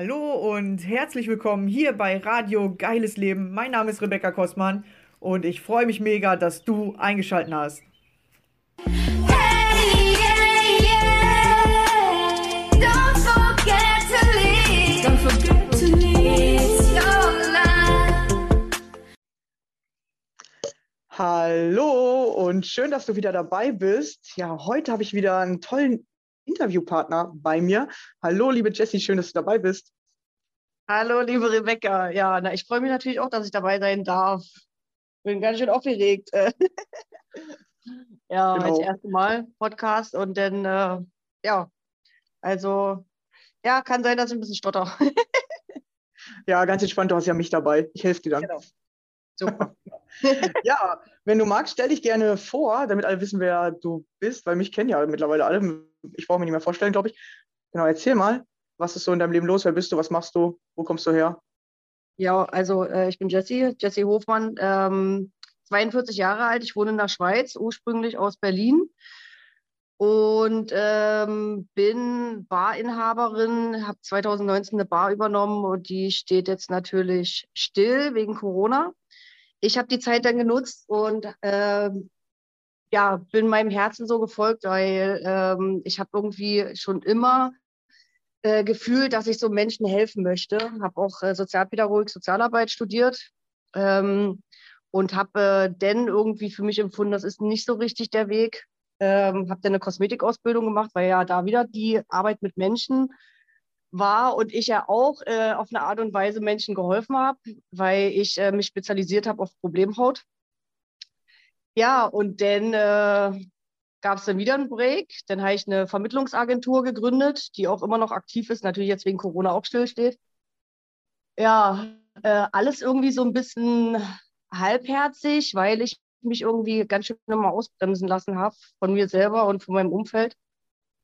Hallo und herzlich willkommen hier bei Radio Geiles Leben. Mein Name ist Rebecca Kostmann und ich freue mich mega, dass du eingeschaltet hast. Hey, yeah, yeah. Don't forget to leave. Don't forget to leave your life. Hallo und schön, dass du wieder dabei bist. Ja, heute habe ich wieder einen tollen Interviewpartner bei mir. Hallo, liebe Jessie, schön, dass du dabei bist. Hallo, liebe Rebecca. Ja, na, ich freue mich natürlich auch, dass ich dabei sein darf. Bin ganz schön aufgeregt. ja, Genau. das erste Mal Podcast und dann, äh, ja, also, ja, kann sein, dass ich ein bisschen stotter. Ja, ganz entspannt, du hast ja mich dabei. Ich helfe dir dann. Genau. Super. Ja, wenn du magst, stell dich gerne vor, damit alle wissen, wer du bist, weil mich kennen ja mittlerweile alle. Ich brauche mich nicht mehr vorstellen, glaube ich. Genau, erzähl mal, was ist so in deinem Leben los? Wer bist du? Was machst du? Wo kommst du her? Ja, also äh, ich bin Jessie, Jessie Hofmann, ähm, 42 Jahre alt. Ich wohne in der Schweiz, ursprünglich aus Berlin. Und ähm, bin Barinhaberin, habe 2019 eine Bar übernommen und die steht jetzt natürlich still wegen Corona. Ich habe die Zeit dann genutzt und ähm, ja, bin meinem Herzen so gefolgt, weil ähm, ich habe irgendwie schon immer äh, gefühlt, dass ich so Menschen helfen möchte. Habe auch äh, Sozialpädagogik, Sozialarbeit studiert ähm, und habe äh, dann irgendwie für mich empfunden, das ist nicht so richtig der Weg. Ähm, habe dann eine Kosmetikausbildung gemacht, weil ja da wieder die Arbeit mit Menschen war und ich ja auch äh, auf eine Art und Weise Menschen geholfen habe, weil ich äh, mich spezialisiert habe auf Problemhaut. Ja, und dann äh, gab es dann wieder einen Break. Dann habe ich eine Vermittlungsagentur gegründet, die auch immer noch aktiv ist, natürlich jetzt wegen Corona auch stillsteht. Ja, äh, alles irgendwie so ein bisschen halbherzig, weil ich mich irgendwie ganz schön mal ausbremsen lassen habe von mir selber und von meinem Umfeld.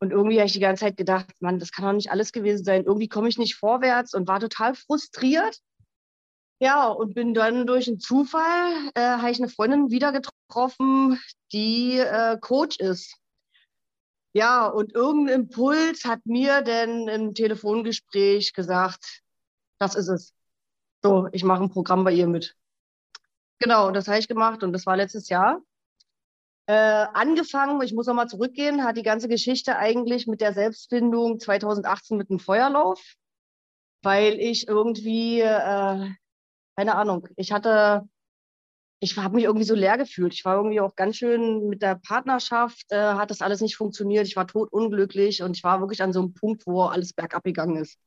Und irgendwie habe ich die ganze Zeit gedacht, Mann, das kann doch nicht alles gewesen sein. Irgendwie komme ich nicht vorwärts und war total frustriert. Ja, und bin dann durch einen Zufall, äh, habe ich eine Freundin wieder getroffen, die äh, Coach ist. Ja, und irgendein Impuls hat mir dann im Telefongespräch gesagt, das ist es. So, ich mache ein Programm bei ihr mit. Genau, und das habe ich gemacht und das war letztes Jahr. Äh, angefangen, ich muss nochmal zurückgehen, hat die ganze Geschichte eigentlich mit der Selbstfindung 2018 mit dem Feuerlauf, weil ich irgendwie, äh, keine Ahnung, ich hatte, ich habe mich irgendwie so leer gefühlt. Ich war irgendwie auch ganz schön mit der Partnerschaft, äh, hat das alles nicht funktioniert. Ich war totunglücklich und ich war wirklich an so einem Punkt, wo alles bergab gegangen ist.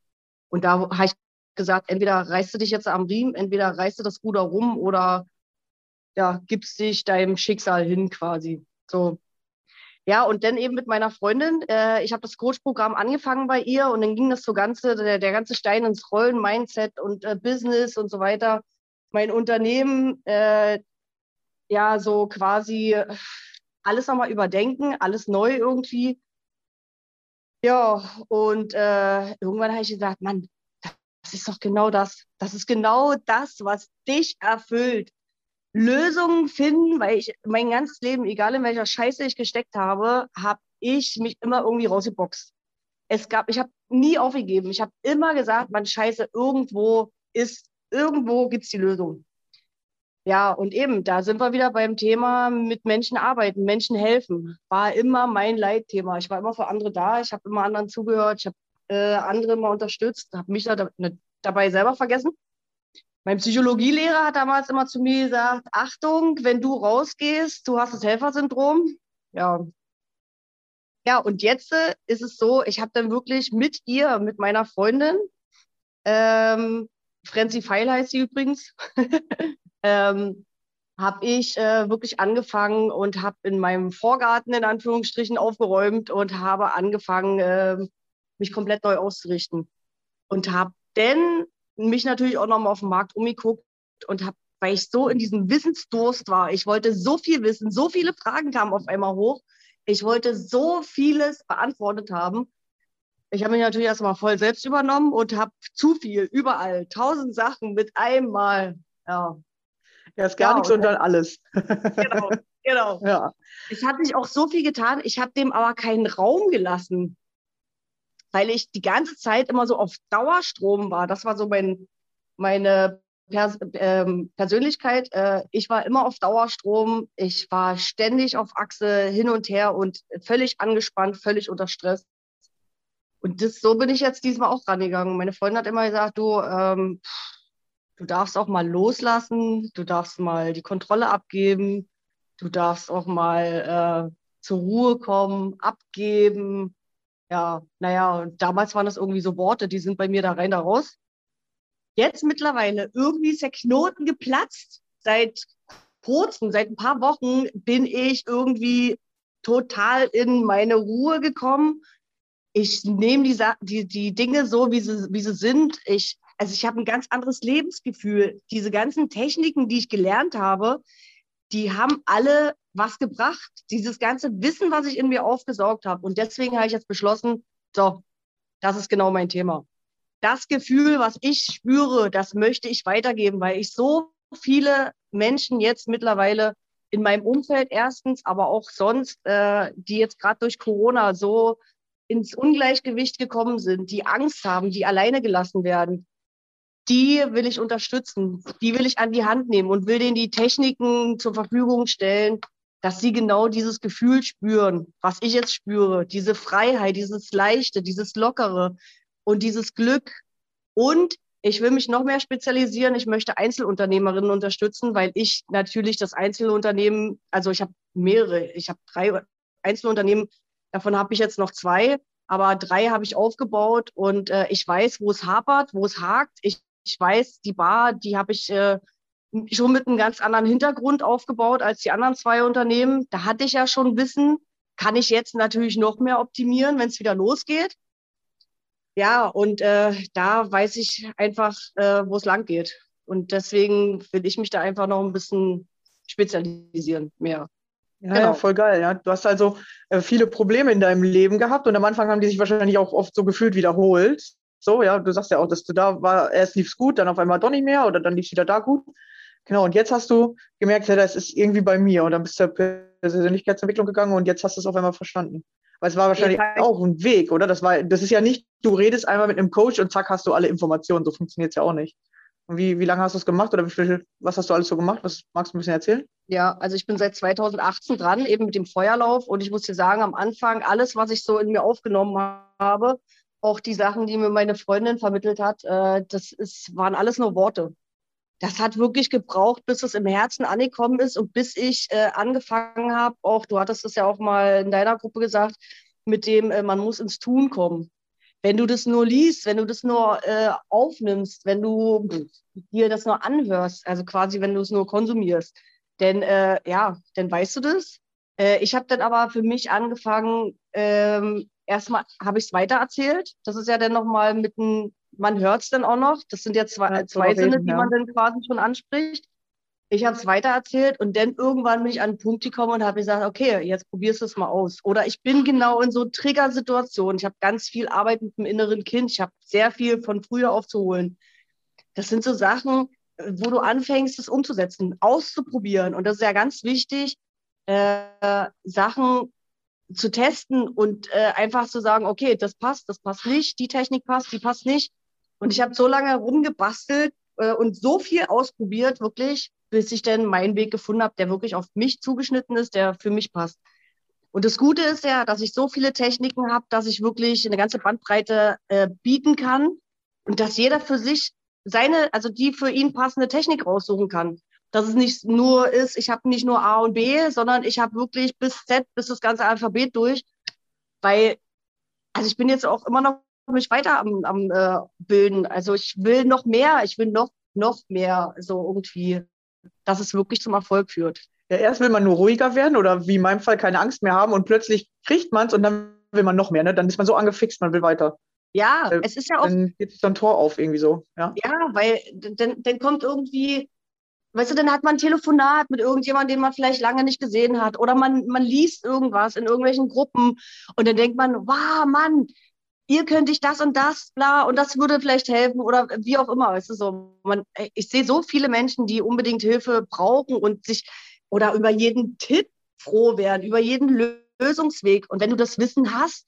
Und da habe ich gesagt, entweder reißt du dich jetzt am Riemen, entweder reißt du das Ruder rum oder ja, gibst dich deinem Schicksal hin quasi. So. Ja, und dann eben mit meiner Freundin. Äh, ich habe das Coach-Programm angefangen bei ihr und dann ging das so ganze, der, der ganze Stein ins Rollen, Mindset und äh, Business und so weiter. Mein Unternehmen, äh, ja, so quasi alles nochmal überdenken, alles neu irgendwie. Ja, und äh, irgendwann habe ich gesagt, Mann, das ist doch genau das. Das ist genau das, was dich erfüllt. Lösungen finden, weil ich mein ganzes Leben, egal in welcher Scheiße ich gesteckt habe, habe ich mich immer irgendwie rausgeboxt. Es gab, ich habe nie aufgegeben. Ich habe immer gesagt, man Scheiße, irgendwo ist, irgendwo gibt's die Lösung. Ja, und eben, da sind wir wieder beim Thema mit Menschen arbeiten, Menschen helfen. War immer mein Leitthema. Ich war immer für andere da, ich habe immer anderen zugehört, ich habe äh, andere immer unterstützt, habe mich da, ne, dabei selber vergessen. Mein Psychologielehrer hat damals immer zu mir gesagt, Achtung, wenn du rausgehst, du hast das Helfersyndrom. Ja. Ja, und jetzt äh, ist es so, ich habe dann wirklich mit ihr, mit meiner Freundin, ähm, Frenzy Feil heißt sie übrigens, ähm, habe ich äh, wirklich angefangen und habe in meinem Vorgarten in Anführungsstrichen aufgeräumt und habe angefangen, äh, mich komplett neu auszurichten. Und habe dann mich natürlich auch nochmal auf dem Markt umgeguckt und habe, weil ich so in diesem Wissensdurst war, ich wollte so viel wissen, so viele Fragen kamen auf einmal hoch, ich wollte so vieles beantwortet haben. Ich habe mich natürlich erstmal voll selbst übernommen und habe zu viel, überall, tausend Sachen mit einmal. Ja, Ja, ist gar Ja, nichts und und dann alles. genau, genau. Ja. Es hat sich auch so viel getan, ich habe dem aber keinen Raum gelassen. Weil ich die ganze Zeit immer so auf Dauerstrom war. Das war so mein, meine Pers ähm, Persönlichkeit. Äh, ich war immer auf Dauerstrom. Ich war ständig auf Achse hin und her und völlig angespannt, völlig unter Stress. Und das, so bin ich jetzt diesmal auch rangegangen. Meine Freundin hat immer gesagt, du, ähm, du darfst auch mal loslassen, du darfst mal die Kontrolle abgeben, du darfst auch mal äh, zur Ruhe kommen, abgeben. Ja, naja, und damals waren das irgendwie so Worte, die sind bei mir da rein, da raus. Jetzt mittlerweile, irgendwie ist der Knoten geplatzt. Seit kurzem, seit ein paar Wochen bin ich irgendwie total in meine Ruhe gekommen. Ich nehme die, die, die Dinge so, wie sie, wie sie sind. Ich, also ich habe ein ganz anderes Lebensgefühl. Diese ganzen Techniken, die ich gelernt habe, die haben alle was gebracht. Dieses ganze Wissen, was ich in mir aufgesaugt habe. Und deswegen habe ich jetzt beschlossen, so, das ist genau mein Thema. Das Gefühl, was ich spüre, das möchte ich weitergeben, weil ich so viele Menschen jetzt mittlerweile in meinem Umfeld erstens, aber auch sonst, äh, die jetzt gerade durch Corona so ins Ungleichgewicht gekommen sind, die Angst haben, die alleine gelassen werden, die will ich unterstützen, die will ich an die Hand nehmen und will denen die Techniken zur Verfügung stellen, dass sie genau dieses Gefühl spüren, was ich jetzt spüre, diese Freiheit, dieses Leichte, dieses Lockere und dieses Glück. Und ich will mich noch mehr spezialisieren. Ich möchte Einzelunternehmerinnen unterstützen, weil ich natürlich das Einzelunternehmen, also ich habe mehrere, ich habe drei Einzelunternehmen, davon habe ich jetzt noch zwei, aber drei habe ich aufgebaut und äh, ich weiß, wo es hapert, wo es hakt. Ich ich weiß, die Bar, die habe ich äh, schon mit einem ganz anderen Hintergrund aufgebaut als die anderen zwei Unternehmen. Da hatte ich ja schon Wissen, kann ich jetzt natürlich noch mehr optimieren, wenn es wieder losgeht. Ja, und äh, da weiß ich einfach, äh, wo es lang geht. Und deswegen will ich mich da einfach noch ein bisschen spezialisieren, mehr. Ja, genau. ja, voll geil. Ja. Du hast also äh, viele Probleme in deinem Leben gehabt und am Anfang haben die sich wahrscheinlich auch oft so gefühlt wiederholt. So, ja, du sagst ja auch, dass du da war, erst lief es gut, dann auf einmal doch nicht mehr oder dann lief es wieder da gut. Genau, und jetzt hast du gemerkt, ja, das ist irgendwie bei mir und dann bist du zur Persönlichkeitsentwicklung gegangen und jetzt hast du es auf einmal verstanden. Weil es war wahrscheinlich ja, auch ein Weg, oder? Das war, das ist ja nicht, du redest einmal mit einem Coach und zack, hast du alle Informationen. So funktioniert es ja auch nicht. Und wie, wie lange hast du es gemacht oder wie viel, was hast du alles so gemacht? Was magst du ein bisschen erzählen? Ja, also ich bin seit 2018 dran, eben mit dem Feuerlauf. Und ich muss dir sagen, am Anfang, alles, was ich so in mir aufgenommen habe, auch die Sachen, die mir meine Freundin vermittelt hat, äh, das ist, waren alles nur Worte. Das hat wirklich gebraucht, bis es im Herzen angekommen ist und bis ich äh, angefangen habe, auch du hattest es ja auch mal in deiner Gruppe gesagt, mit dem, äh, man muss ins Tun kommen. Wenn du das nur liest, wenn du das nur äh, aufnimmst, wenn du dir das nur anhörst, also quasi wenn du es nur konsumierst, denn äh, ja, dann weißt du das. Äh, ich habe dann aber für mich angefangen, ähm, erstmal habe ich es weitererzählt. Das ist ja dann nochmal mit einem, man hört es dann auch noch. Das sind ja zwei, ja, zwei Sinne, reden, die ja. man dann quasi schon anspricht. Ich habe es weitererzählt und dann irgendwann bin ich an einen Punkt gekommen und habe gesagt, okay, jetzt probierst du es mal aus. Oder ich bin genau in so Triggersituationen. Ich habe ganz viel Arbeit mit dem inneren Kind. Ich habe sehr viel von früher aufzuholen. Das sind so Sachen, wo du anfängst, es umzusetzen, auszuprobieren. Und das ist ja ganz wichtig, äh, Sachen zu testen und äh, einfach zu sagen, okay, das passt, das passt nicht, die Technik passt, die passt nicht. Und ich habe so lange rumgebastelt äh, und so viel ausprobiert, wirklich, bis ich dann meinen Weg gefunden habe, der wirklich auf mich zugeschnitten ist, der für mich passt. Und das Gute ist ja, dass ich so viele Techniken habe, dass ich wirklich eine ganze Bandbreite äh, bieten kann und dass jeder für sich seine, also die für ihn passende Technik raussuchen kann dass es nicht nur ist, ich habe nicht nur A und B, sondern ich habe wirklich bis Z, bis das ganze Alphabet durch. Weil, also ich bin jetzt auch immer noch mich weiter am, am äh, bilden. Also ich will noch mehr, ich will noch, noch mehr so irgendwie, dass es wirklich zum Erfolg führt. Ja, erst will man nur ruhiger werden oder wie in meinem Fall keine Angst mehr haben und plötzlich kriegt man es und dann will man noch mehr. Ne? Dann ist man so angefixt, man will weiter. Ja, äh, es ist ja auch. Dann geht es dann Tor auf irgendwie so. Ja, ja weil dann, dann kommt irgendwie Weißt du, dann hat man ein Telefonat mit irgendjemandem, den man vielleicht lange nicht gesehen hat. Oder man, man liest irgendwas in irgendwelchen Gruppen und dann denkt man, wow, Mann, ihr könnt ich das und das, bla, und das würde vielleicht helfen oder wie auch immer. Weißt du, so, man, ich sehe so viele Menschen, die unbedingt Hilfe brauchen und sich oder über jeden Tipp froh werden, über jeden Lösungsweg. Und wenn du das Wissen hast,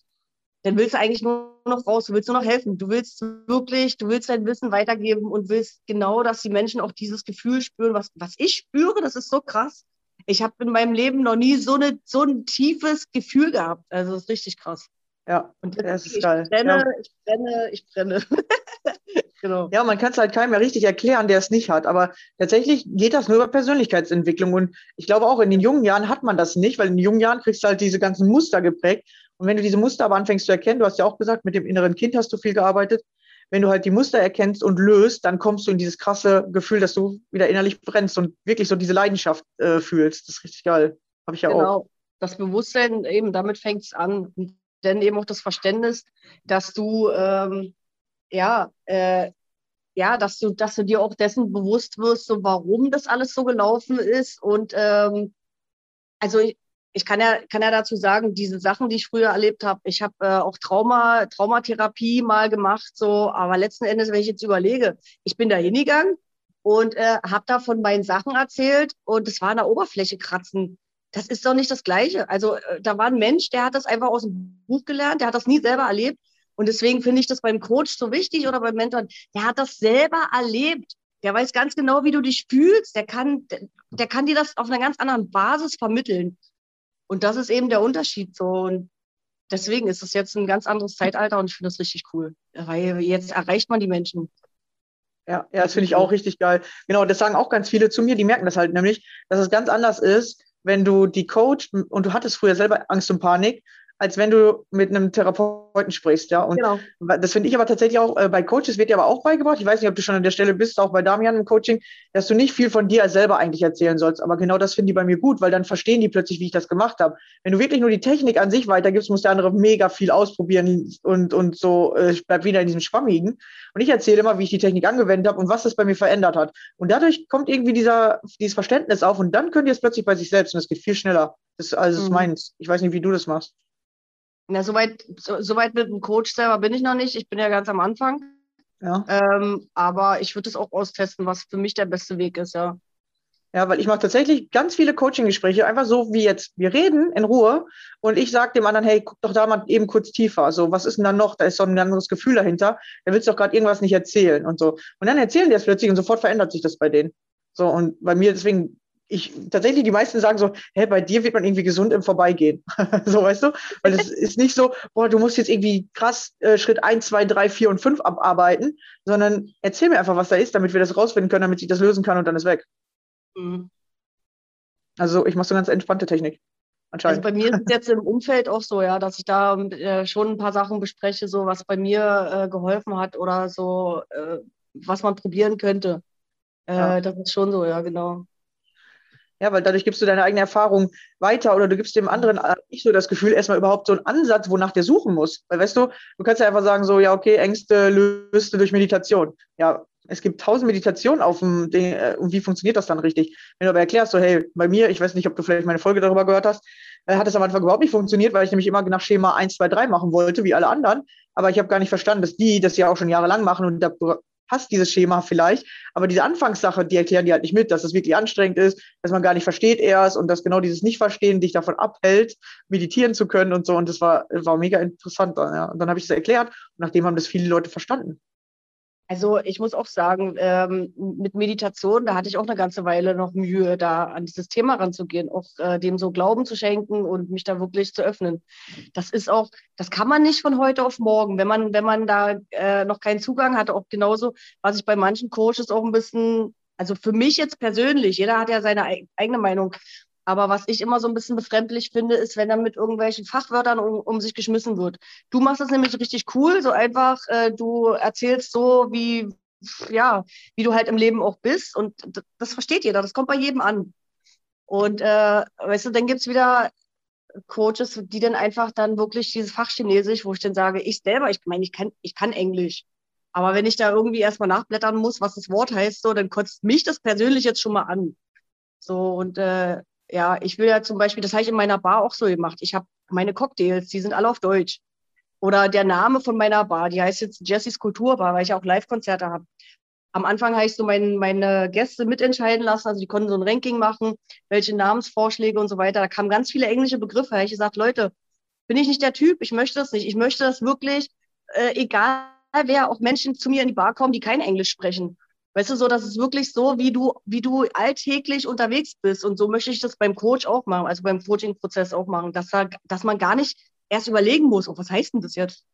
dann willst du eigentlich nur noch raus, du willst nur noch helfen. Du willst wirklich, du willst dein Wissen weitergeben und willst genau, dass die Menschen auch dieses Gefühl spüren, was, was ich spüre, das ist so krass. Ich habe in meinem Leben noch nie so, eine, so ein tiefes Gefühl gehabt. Also das ist richtig krass. Ja, Und das ist ich geil. brenne, Ja. ich brenne, ich brenne. genau. Ja, man kann es halt keinem mehr richtig erklären, der es nicht hat. Aber tatsächlich geht das nur über Persönlichkeitsentwicklung. Und ich glaube auch in den jungen Jahren hat man das nicht, weil in den jungen Jahren kriegst du halt diese ganzen Muster geprägt. Und wenn du diese Muster aber anfängst zu erkennen, du hast ja auch gesagt, mit dem inneren Kind hast du viel gearbeitet. Wenn du halt die Muster erkennst und löst, dann kommst du in dieses krasse Gefühl, dass du wieder innerlich brennst und wirklich so diese Leidenschaft äh, fühlst. Das ist richtig geil. Habe ich ja auch. Genau. Das Bewusstsein, eben damit fängt es an. Dann eben auch das Verständnis, dass du, ähm, ja, äh, ja, dass du, dass du dir auch dessen bewusst wirst, so warum das alles so gelaufen ist. Und ähm, also ich, ich kann ja, kann ja dazu sagen, diese Sachen, die ich früher erlebt habe, ich habe äh, auch Trauma, Traumatherapie mal gemacht, so, aber letzten Endes, wenn ich jetzt überlege, ich bin da hingegangen und äh, habe da von meinen Sachen erzählt und es war an der Oberfläche kratzen. Das ist doch nicht das Gleiche. Also äh, da war ein Mensch, der hat das einfach aus dem Buch gelernt, der hat das nie selber erlebt. Und deswegen finde ich das beim Coach so wichtig oder beim Mentor, der hat das selber erlebt. Der weiß ganz genau, wie du dich fühlst. Der kann, der, kann dir das auf einer ganz anderen Basis vermitteln. Und das ist eben der Unterschied so. Und deswegen ist es jetzt ein ganz anderes Zeitalter und ich finde das richtig cool. Weil jetzt erreicht man die Menschen. Ja, ja, das finde ich auch richtig geil. Genau, das sagen auch ganz viele zu mir, die merken das halt nämlich, dass es ganz anders ist, wenn du die Coach und du hattest früher selber Angst und Panik, als wenn du mit einem Therapeuten sprichst, ja. Und Genau. das finde ich aber tatsächlich auch, äh, bei Coaches wird dir aber auch beigebracht, ich weiß nicht, ob du schon an der Stelle bist, auch bei Damian im Coaching, dass du nicht viel von dir selber eigentlich erzählen sollst. Aber genau das finden die bei mir gut, weil dann verstehen die plötzlich, wie ich das gemacht habe. Wenn du wirklich nur die Technik an sich weitergibst, muss der andere mega viel ausprobieren und, und so äh, bleibt wieder in diesem Schwammigen. Und ich erzähle immer, wie ich die Technik angewendet habe und was das bei mir verändert hat. Und dadurch kommt irgendwie dieser, dieses Verständnis auf und dann könnt ihr es plötzlich bei sich selbst und es geht viel schneller. Das, ist- also das ist Mhm. meins. Ich weiß nicht, wie du das machst. Na, soweit so, so weit mit dem Coach selber bin ich noch nicht. Ich bin ja ganz am Anfang. Ja. Ähm, aber ich würde es auch austesten, was für mich der beste Weg ist, ja. Ja, weil ich mache tatsächlich ganz viele Coaching-Gespräche, einfach so wie jetzt. Wir reden in Ruhe und ich sage dem anderen, hey, guck doch da mal eben kurz tiefer. So, was ist denn da noch? Da ist so ein anderes Gefühl dahinter. Da willst du doch gerade irgendwas nicht erzählen und so. Und dann erzählen die es plötzlich und sofort verändert sich das bei denen. So, und bei mir deswegen, ich tatsächlich, die meisten sagen so, hey, bei dir wird man irgendwie gesund im Vorbeigehen. so, weißt du? Weil es ist nicht so, boah, du musst jetzt irgendwie krass äh, Schritt 1, 2, 3, 4 und 5 abarbeiten, sondern erzähl mir einfach, was da ist, damit wir das rausfinden können, damit ich das lösen kann und dann ist weg. Mhm. Also ich mache so ganz entspannte Technik. Also Anscheinend. bei mir ist es jetzt im Umfeld auch so, ja, dass ich da äh, schon ein paar Sachen bespreche, so was bei mir äh, geholfen hat oder so, äh, was man probieren könnte. Äh, Ja. Das ist schon so, ja, genau. Ja, weil dadurch gibst du deine eigene Erfahrung weiter oder du gibst dem anderen äh, nicht so das Gefühl, erstmal überhaupt so einen Ansatz, wonach der suchen muss. Weil weißt du, du kannst ja einfach sagen, so, ja, okay, Ängste löst du durch Meditation. Ja, es gibt tausend Meditationen auf dem Ding, äh, und wie funktioniert das dann richtig? Wenn du aber erklärst, so, hey, bei mir, ich weiß nicht, ob du vielleicht meine Folge darüber gehört hast, äh, hat es am Anfang überhaupt nicht funktioniert, weil ich nämlich immer nach Schema 1, 2, 3 machen wollte, wie alle anderen. Aber ich habe gar nicht verstanden, dass die das ja auch schon jahrelang machen und da passt dieses Schema vielleicht. Aber diese Anfangssache, die erklären die halt nicht mit, dass es wirklich anstrengend ist, dass man gar nicht versteht erst und dass genau dieses Nicht-Verstehen dich davon abhält, meditieren zu können und so. Und das war, war mega interessant. Dann, ja. Und dann habe ich es erklärt und nachdem haben das viele Leute verstanden. Also ich muss auch sagen, ähm, mit Meditation, da hatte ich auch eine ganze Weile noch Mühe, da an dieses Thema ranzugehen, auch äh, dem so Glauben zu schenken und mich da wirklich zu öffnen. Das ist auch, das kann man nicht von heute auf morgen, wenn man, wenn man da äh, noch keinen Zugang hatte, auch genauso, was ich bei manchen Coaches auch ein bisschen, also für mich jetzt persönlich, jeder hat ja seine eig- eigene Meinung, aber was ich immer so ein bisschen befremdlich finde, ist, wenn dann mit irgendwelchen Fachwörtern um, um sich geschmissen wird. Du machst das nämlich richtig cool, so einfach, äh, du erzählst so, wie, ja, wie du halt im Leben auch bist und das versteht jeder, das kommt bei jedem an. Und äh, weißt du, dann gibt's wieder Coaches, die dann einfach dann wirklich dieses Fach Chinesisch, wo ich dann sage, ich selber, ich meine, ich kann, ich kann Englisch. Aber wenn ich da irgendwie erstmal nachblättern muss, was das Wort heißt, so, dann kotzt mich das persönlich jetzt schon mal an. So, und äh, ja, ich will ja zum Beispiel, das habe ich in meiner Bar auch so gemacht. Ich habe meine Cocktails, die sind alle auf Deutsch. Oder der Name von meiner Bar, die heißt jetzt Jessys Kulturbar, weil ich auch Live-Konzerte habe. Am Anfang habe ich so mein, meine Gäste mitentscheiden lassen, also die konnten so ein Ranking machen, welche Namensvorschläge und so weiter. Da kamen ganz viele englische Begriffe. Da habe ich gesagt, Leute, bin ich nicht der Typ. Ich möchte das nicht. Ich möchte das wirklich, äh, egal wer, auch Menschen zu mir in die Bar kommen, die kein Englisch sprechen. Weißt du, so, das ist wirklich so, wie du, wie du alltäglich unterwegs bist. Und so möchte ich das beim Coach auch machen, also beim Coaching-Prozess auch machen, dass, da, dass man gar nicht erst überlegen muss, oh, was heißt denn das jetzt?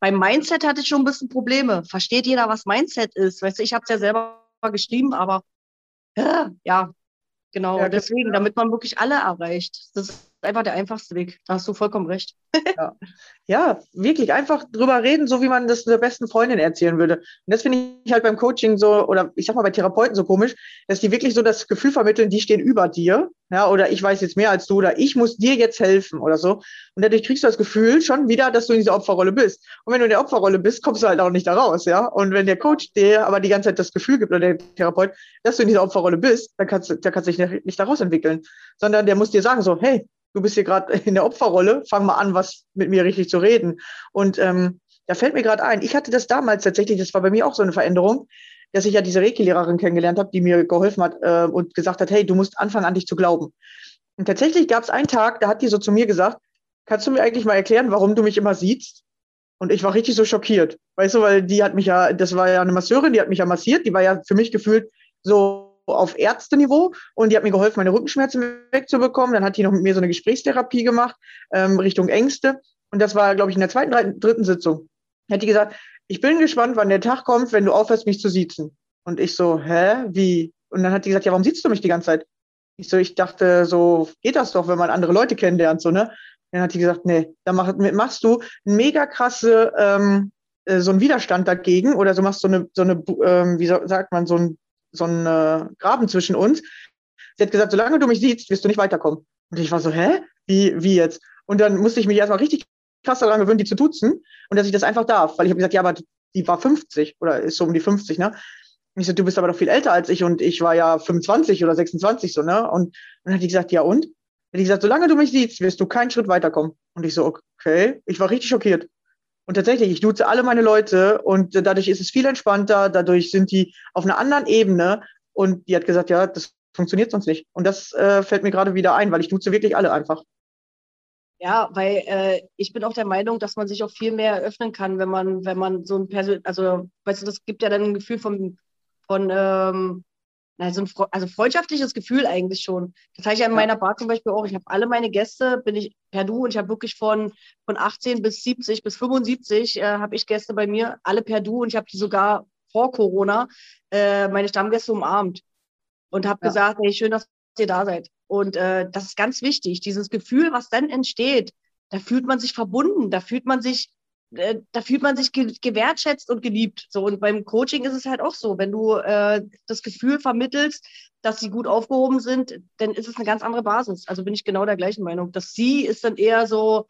Beim Mindset hatte ich schon ein bisschen Probleme. Versteht jeder, was Mindset ist? Weißt du, ich habe es ja selber geschrieben, aber ja, genau. Ja, Deswegen, damit man wirklich alle erreicht. Das ist einfach der einfachste Weg. Da hast du vollkommen recht. Ja, wirklich einfach drüber reden, so wie man das der besten Freundin erzählen würde. Und das finde ich halt beim Coaching so, oder ich sag mal bei Therapeuten so komisch, dass die wirklich so das Gefühl vermitteln, die stehen über dir, ja, oder ich weiß jetzt mehr als du, oder ich muss dir jetzt helfen oder so. Und dadurch kriegst du das Gefühl schon wieder, dass du in dieser Opferrolle bist. Und wenn du in der Opferrolle bist, kommst du halt auch nicht da raus, ja. Und wenn der Coach dir aber die ganze Zeit das Gefühl gibt, oder der Therapeut, dass du in dieser Opferrolle bist, dann kannst du, der dich nicht, nicht daraus entwickeln. Sondern der muss dir sagen, so, hey, du bist hier gerade in der Opferrolle, fang mal an, was mit mir richtig zu reden. Und ähm, da fällt mir gerade ein, ich hatte das damals tatsächlich, das war bei mir auch so eine Veränderung, dass ich ja diese Reiki-Lehrerin kennengelernt habe, die mir geholfen hat äh, und gesagt hat, hey, du musst anfangen an dich zu glauben. Und tatsächlich gab es einen Tag, da hat die so zu mir gesagt, kannst du mir eigentlich mal erklären, warum du mich immer siehst? Und ich war richtig so schockiert, weißt du, weil die hat mich ja, das war ja eine Masseurin, die hat mich ja massiert, die war ja für mich gefühlt so auf Ärzteniveau und die hat mir geholfen, meine Rückenschmerzen wegzubekommen. Dann hat die noch mit mir so eine Gesprächstherapie gemacht ähm, Richtung Ängste. Und das war, glaube ich, in der zweiten, dritten, dritten Sitzung. Hat die gesagt, ich bin gespannt, wann der Tag kommt, wenn du aufhörst, mich zu siezen. Und ich so, hä, wie? Und dann hat die gesagt, ja, warum siehst du mich die ganze Zeit? Ich so, ich dachte, so geht das doch, wenn man andere Leute kennenlernt, so, ne? Dann hat die gesagt, nee, da mach, machst du mega krasse, ähm, äh, so einen Widerstand dagegen oder so machst so eine, so eine, ähm, wie sagt man, so ein so ein äh, Graben zwischen uns. Sie hat gesagt, solange du mich siehst, wirst du nicht weiterkommen. Und ich war so, hä? Wie, wie jetzt? Und dann musste ich mich erstmal richtig krass daran gewöhnen, die zu duzen und dass ich das einfach darf. Weil ich habe gesagt, ja, aber die war 50 oder ist so um die 50, ne? Und ich so, du bist aber doch viel älter als ich und ich war ja 25 oder 26 so, ne? Und, und dann hat die gesagt, ja und? Dann hat die gesagt, solange du mich siehst, wirst du keinen Schritt weiterkommen. Und ich so, okay. Ich war richtig schockiert. Und tatsächlich, ich duze alle meine Leute und dadurch ist es viel entspannter, dadurch sind die auf einer anderen Ebene und die hat gesagt, ja, das funktioniert sonst nicht. Und das äh, fällt mir gerade wieder ein, weil ich duze wirklich alle einfach. Ja, weil äh, ich bin auch der Meinung, dass man sich auch viel mehr eröffnen kann, wenn man, wenn man so ein Persön also weißt du, das gibt ja dann ein Gefühl von, von ähm, na, so ein also freundschaftliches Gefühl eigentlich schon. Das habe ich ja in Ja. meiner Bar zum Beispiel auch. Ich habe alle meine Gäste, bin ich per Du und ich habe wirklich von, von 18 bis 70 bis 75 äh, habe ich Gäste bei mir, alle per Du und ich habe die sogar vor Corona äh, meine Stammgäste umarmt und habe Ja. gesagt, hey, schön, dass ihr da seid. Und äh, das ist ganz wichtig. Dieses Gefühl, was dann entsteht, da fühlt man sich verbunden, da fühlt man sich, äh, da fühlt man sich ge gewertschätzt und geliebt. So und beim Coaching ist es halt auch so, wenn du äh, das Gefühl vermittelst, dass sie gut aufgehoben sind, dann ist es eine ganz andere Basis. Also bin ich genau der gleichen Meinung. Das Sie ist dann eher so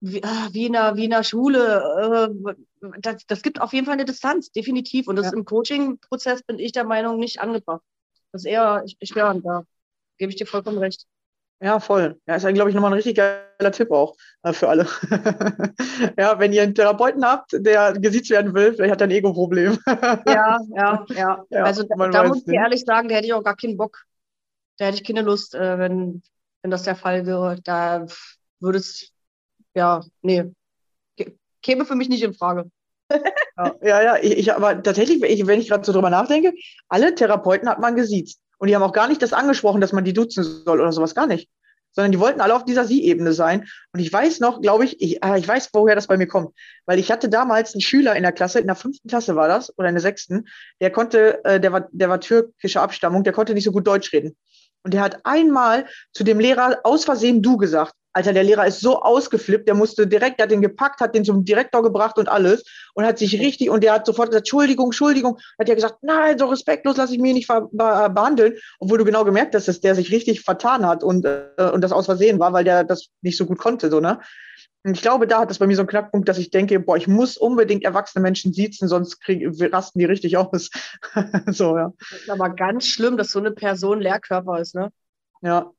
wie, ah, wie, in, einer, wie in einer Schule. Äh, das, das gibt auf jeden Fall eine Distanz, definitiv. Und das Ja. im Coaching-Prozess bin ich der Meinung nicht angebracht. Das ist eher störend, da gebe ich dir vollkommen recht. Ja, voll. Ja, ist, glaube ich, nochmal ein richtig geiler Tipp auch äh, für alle. ja, wenn ihr einen Therapeuten habt, der gesiezt werden will, vielleicht hat er ein Ego-Problem. Ja, ja, ja. Ja, also da, da muss ich nicht. ehrlich sagen, da hätte ich auch gar keinen Bock. Da hätte ich keine Lust, äh, wenn, wenn das der Fall wäre. Da würde es, ja, nee, Kä- käme für mich nicht in Frage. Ja, ja, ja, ich, ich aber tatsächlich, ich, wenn ich gerade so drüber nachdenke, alle Therapeuten hat man gesiezt. Und die haben auch gar nicht das angesprochen, dass man die duzen soll oder sowas, gar nicht. Sondern die wollten alle auf dieser Sie-Ebene sein. Und ich weiß noch, glaube ich, ich, ah, ich weiß, woher das bei mir kommt. Weil ich hatte damals einen Schüler in der Klasse, in der fünften Klasse war das, oder in der sechsten, der konnte, äh, der war, der war türkischer Abstammung, der konnte nicht so gut Deutsch reden. Und der hat einmal zu dem Lehrer aus Versehen du gesagt. Alter, der Lehrer ist so ausgeflippt, der musste direkt, der hat den gepackt, hat den zum Direktor gebracht und alles und hat sich richtig, und der hat sofort gesagt, Entschuldigung, Entschuldigung, hat ja gesagt, nein, so respektlos lasse ich mich nicht behandeln, obwohl du genau gemerkt hast, dass der sich richtig vertan hat und, äh, und das aus Versehen war, weil der das nicht so gut konnte, so, ne? Und ich glaube, da hat das bei mir so einen Knackpunkt, dass ich denke, boah, ich muss unbedingt erwachsene Menschen siezen, sonst krieg, rasten die richtig aus. so, ja. Das ist aber ganz schlimm, dass so eine Person Lehrkörper ist, ne? Ja.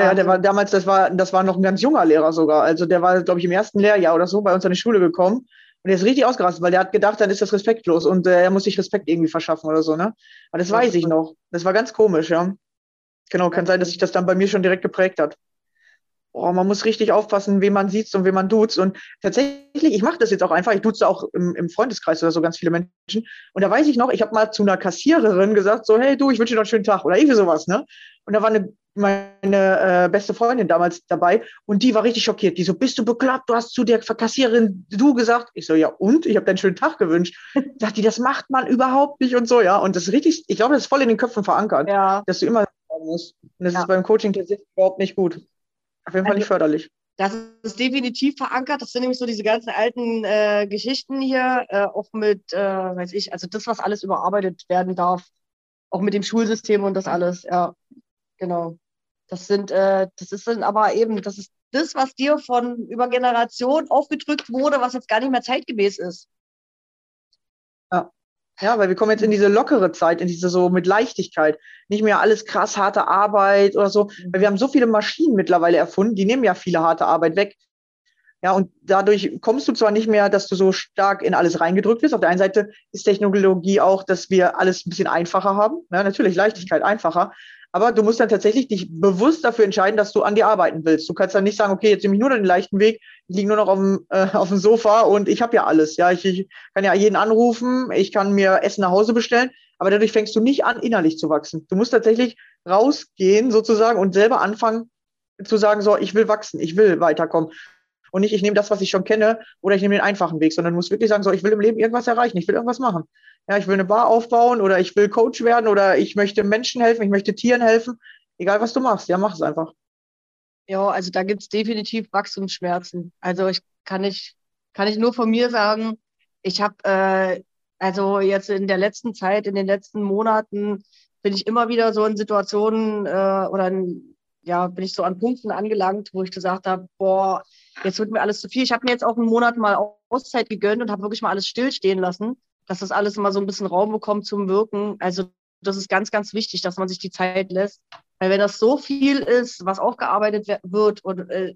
Ja, ja, der war damals, das war, das war noch ein ganz junger Lehrer sogar. Also der war, glaube ich, im ersten Lehrjahr oder so bei uns an die Schule gekommen. Und der ist richtig ausgerastet, weil der hat gedacht, dann ist das respektlos und äh, er muss sich Respekt irgendwie verschaffen oder so, ne? Aber das Ja, weiß ich noch. Das war ganz komisch, ja. Genau, kann sein, dass sich das dann bei mir schon direkt geprägt hat. oh, man muss richtig aufpassen, wen man sieht und wen man duzt. Und tatsächlich, ich mache das jetzt auch einfach, ich duze auch im, im Freundeskreis oder so ganz viele Menschen. Und da weiß ich noch, ich habe mal zu einer Kassiererin gesagt, so, hey du, ich wünsche dir noch einen schönen Tag oder irgendwie sowas, ne? Und da war eine, meine äh, beste Freundin damals dabei und die war richtig schockiert. Die so, bist du bekloppt? Du hast zu der Kassiererin du gesagt. Ich so, ja und? Ich habe dir einen schönen Tag gewünscht. Sagt die, das macht man überhaupt nicht und so, ja. Und das ist richtig, ich glaube, das ist voll in den Köpfen verankert, Ja. dass du immer sagen musst. Und das Ja. ist beim Coaching tatsächlich überhaupt nicht gut. Auf jeden Fall Also- nicht förderlich. Das ist definitiv verankert. Das sind nämlich so diese ganzen alten äh, Geschichten hier, äh, auch mit, äh, weiß ich, also das, was alles überarbeitet werden darf, auch mit dem Schulsystem und das alles. Ja, genau. Das sind, äh, das ist dann aber eben, das ist das, was dir von über Generationen aufgedrückt wurde, was jetzt gar nicht mehr zeitgemäß ist. Ja, weil wir kommen jetzt in diese lockere Zeit, in diese so mit Leichtigkeit. Nicht mehr alles krass harte Arbeit oder so. Weil wir haben so viele Maschinen mittlerweile erfunden, die nehmen ja viele harte Arbeit weg. Ja, und dadurch kommst du zwar nicht mehr, dass du so stark in alles reingedrückt wirst. Auf der einen Seite ist Technologie auch, dass wir alles ein bisschen einfacher haben. Ja, natürlich Leichtigkeit einfacher. Aber du musst dann tatsächlich dich bewusst dafür entscheiden, dass du an dir arbeiten willst. Du kannst dann nicht sagen, okay, jetzt nehme ich nur den leichten Weg, ich liege nur noch auf dem, äh, auf dem Sofa und ich habe ja alles. Ja, ich, ich kann ja jeden anrufen, ich kann mir Essen nach Hause bestellen, aber dadurch fängst du nicht an, innerlich zu wachsen. Du musst tatsächlich rausgehen sozusagen und selber anfangen zu sagen, so, ich will wachsen, ich will weiterkommen. Und nicht, ich nehme das, was ich schon kenne, oder ich nehme den einfachen Weg, sondern du musst wirklich sagen, so, ich will im Leben irgendwas erreichen, ich will irgendwas machen. Ja, ich will eine Bar aufbauen oder ich will Coach werden oder ich möchte Menschen helfen, ich möchte Tieren helfen. Egal, was du machst, ja, mach es einfach. Ja, also da gibt es definitiv Wachstumsschmerzen. Also ich kann nicht, kann ich nur von mir sagen, ich habe äh, also jetzt in der letzten Zeit, in den letzten Monaten bin ich immer wieder so in Situationen äh, oder in, ja, bin ich so an Punkten angelangt, wo ich gesagt habe, boah, jetzt wird mir alles zu viel. Ich habe mir jetzt auch einen Monat mal Auszeit gegönnt und habe wirklich mal alles stillstehen lassen, dass das alles mal so ein bisschen Raum bekommt zum Wirken. Also das ist ganz, ganz wichtig, dass man sich die Zeit lässt. Weil wenn das so viel ist, was aufgearbeitet wird und äh,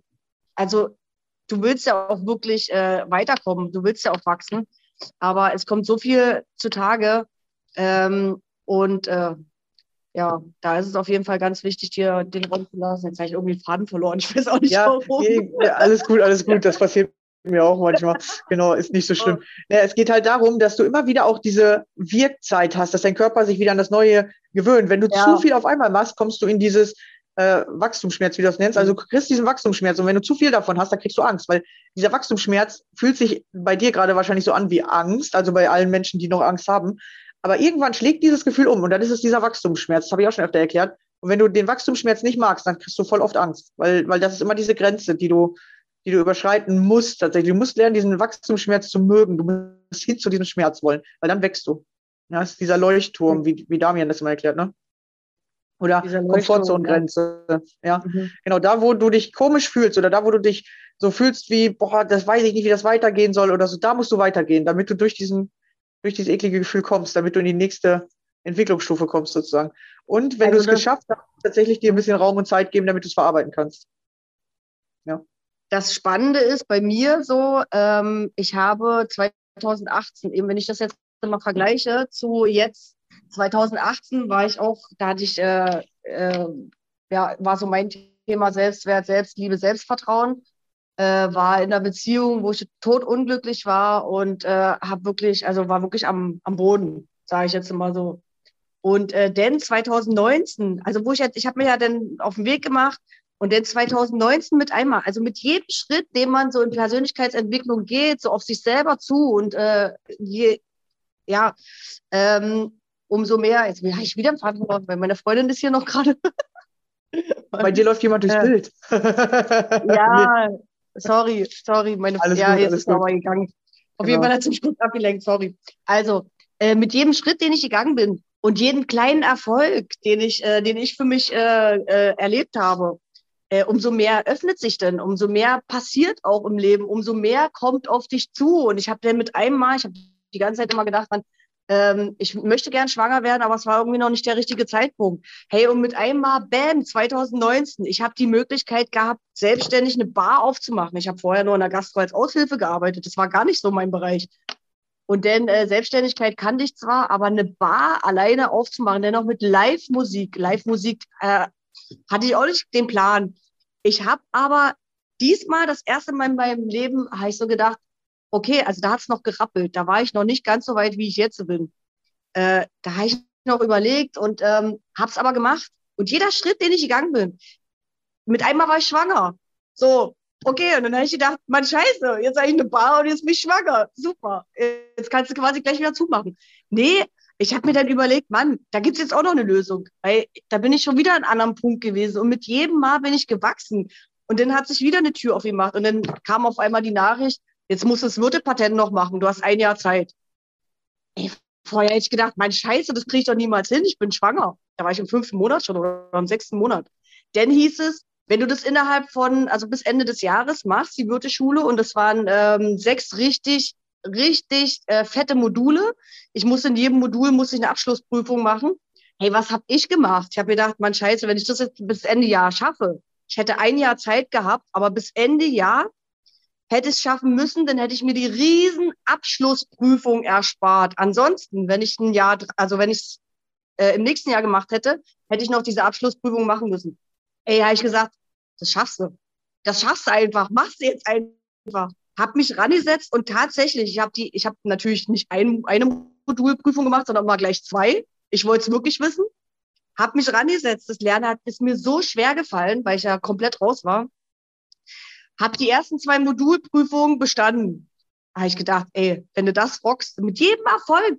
also du willst ja auch wirklich äh, weiterkommen, du willst ja auch wachsen, aber es kommt so viel zutage ähm, und äh, ja, da ist es auf jeden Fall ganz wichtig, dir den Raum zu lassen. Jetzt habe ich irgendwie den Faden verloren, ich weiß auch nicht Ja, warum. nee, alles gut, alles gut. Das passiert mir auch manchmal. Genau, ist nicht so schlimm. Ja, es geht halt darum, dass du immer wieder auch diese Wirkzeit hast, dass dein Körper sich wieder an das Neue gewöhnt. Wenn du Ja. zu viel auf einmal machst, kommst du in dieses äh, Wachstumsschmerz, wie du das nennst. Also du kriegst diesen Wachstumsschmerz und wenn du zu viel davon hast, dann kriegst du Angst, weil dieser Wachstumsschmerz fühlt sich bei dir gerade wahrscheinlich so an wie Angst, also bei allen Menschen, die noch Angst haben. Aber irgendwann schlägt dieses Gefühl um und dann ist es dieser Wachstumsschmerz. Das habe ich auch schon öfter erklärt. Und wenn du den Wachstumsschmerz nicht magst, dann kriegst du voll oft Angst, weil, weil das ist immer diese Grenze, die du, die du überschreiten musst tatsächlich. Du musst lernen, diesen Wachstumsschmerz zu mögen. Du musst hin zu diesem Schmerz wollen, weil dann wächst du. Ja, das ist dieser Leuchtturm, wie, wie Damian das immer erklärt, ne? Oder Komfortzonengrenze. Ja. Mhm. genau, da, wo du dich komisch fühlst oder da, wo du dich so fühlst wie, boah, das weiß ich nicht, wie das weitergehen soll oder so, da musst du weitergehen, damit du durch diesen, durch dieses eklige Gefühl kommst, damit du in die nächste Entwicklungsstufe kommst sozusagen. Und wenn Also du es geschafft hast, tatsächlich dir ein bisschen Raum und Zeit geben, damit du es verarbeiten kannst. Das Spannende ist bei mir so, ähm, ich habe 2018, eben wenn ich das jetzt mal vergleiche zu jetzt, 2018 war ich auch, da hatte ich, äh, äh, ja, war so mein Thema Selbstwert, Selbstliebe, Selbstvertrauen. Äh, war in einer Beziehung, wo ich totunglücklich war und äh, habe wirklich, also war wirklich am, am Boden, sage ich jetzt mal so. Und äh, dann 2019, also wo ich jetzt, ich habe mir ja dann auf den Weg gemacht, und dann 2019 mit einmal, also mit jedem Schritt, den man so in Persönlichkeitsentwicklung geht, so auf sich selber zu und äh, je, ja, ähm, umso mehr, jetzt habe ich wieder einen Faden verloren, weil meine Freundin ist hier noch gerade. Bei dir läuft jemand durchs Äh, Bild. Ja, sorry, sorry, meine Alles ja, gut, jetzt ist gut. aber gegangen. Auf Genau. jeden Fall hat sie mich kurz abgelenkt, sorry. Also, äh, mit jedem Schritt, den ich gegangen bin und jeden kleinen Erfolg, den ich, äh, den ich für mich äh, äh, erlebt habe, äh, umso mehr öffnet sich denn, umso mehr passiert auch im Leben, umso mehr kommt auf dich zu. Und ich habe dann mit einem Mal, ich habe die ganze Zeit immer gedacht, man, ähm, ich möchte gern schwanger werden, aber es war irgendwie noch nicht der richtige Zeitpunkt. Hey, und mit einem Mal, bam, 2019, ich habe die Möglichkeit gehabt, selbstständig eine Bar aufzumachen. Ich habe vorher nur in der Gastro als Aushilfe gearbeitet. Das war gar nicht so mein Bereich. Und dann äh, Selbstständigkeit kannte ich zwar, aber eine Bar alleine aufzumachen, dennoch mit Live-Musik. Live-Musik äh, hatte ich auch nicht den Plan. Ich habe aber diesmal das erste Mal in meinem Leben, habe ich so gedacht, okay, also da hat es noch gerappelt. Da war ich noch nicht ganz so weit, wie ich jetzt bin. Äh, da habe ich noch überlegt und ähm, habe es aber gemacht. Und jeder Schritt, den ich gegangen bin, mit einmal war ich schwanger. So, okay, und dann habe ich gedacht, Mann, scheiße, jetzt habe ich eine Bar und jetzt bin ich schwanger. Super, jetzt kannst du quasi gleich wieder zumachen. Nee, ich habe mir dann überlegt, Mann, da gibt es jetzt auch noch eine Lösung. Weil da bin ich schon wieder an einem anderen Punkt gewesen und mit jedem Mal bin ich gewachsen. Und dann hat sich wieder eine Tür aufgemacht und dann kam auf einmal die Nachricht, jetzt musst du das Wirtepatent noch machen, du hast ein Jahr Zeit. Ey, vorher hätte ich gedacht, mein Scheiße, das kriege ich doch niemals hin, ich bin schwanger. Da war ich im fünften Monat schon oder im sechsten Monat. Dann hieß es, wenn du das innerhalb von, also bis Ende des Jahres machst, die Wirteschule, und das waren ähm, sechs richtig, richtig äh, fette Module. Ich musste in jedem Modul musste ich eine Abschlussprüfung machen. Hey, was habe ich gemacht? Ich habe gedacht, man Scheiße, wenn ich das jetzt bis Ende Jahr schaffe, ich hätte ein Jahr Zeit gehabt, aber bis Ende Jahr hätte es schaffen müssen, dann hätte ich mir die riesen Abschlussprüfung erspart. Ansonsten, wenn ich ein Jahr, also wenn ich es äh, im nächsten Jahr gemacht hätte, hätte ich noch diese Abschlussprüfung machen müssen. Ey, habe ich gesagt, das schaffst du. Das schaffst du einfach. Machst du jetzt einfach. Hab mich rangesetzt und tatsächlich, ich habe die, ich habe natürlich nicht ein, eine Modulprüfung gemacht, sondern mal gleich zwei. Ich wollte es wirklich wissen. Hab mich rangesetzt. Das Lernen hat ist mir so schwer gefallen, weil ich ja komplett raus war. Hab die ersten zwei Modulprüfungen bestanden. Da habe ich gedacht, ey, wenn du das rockst, mit jedem Erfolg.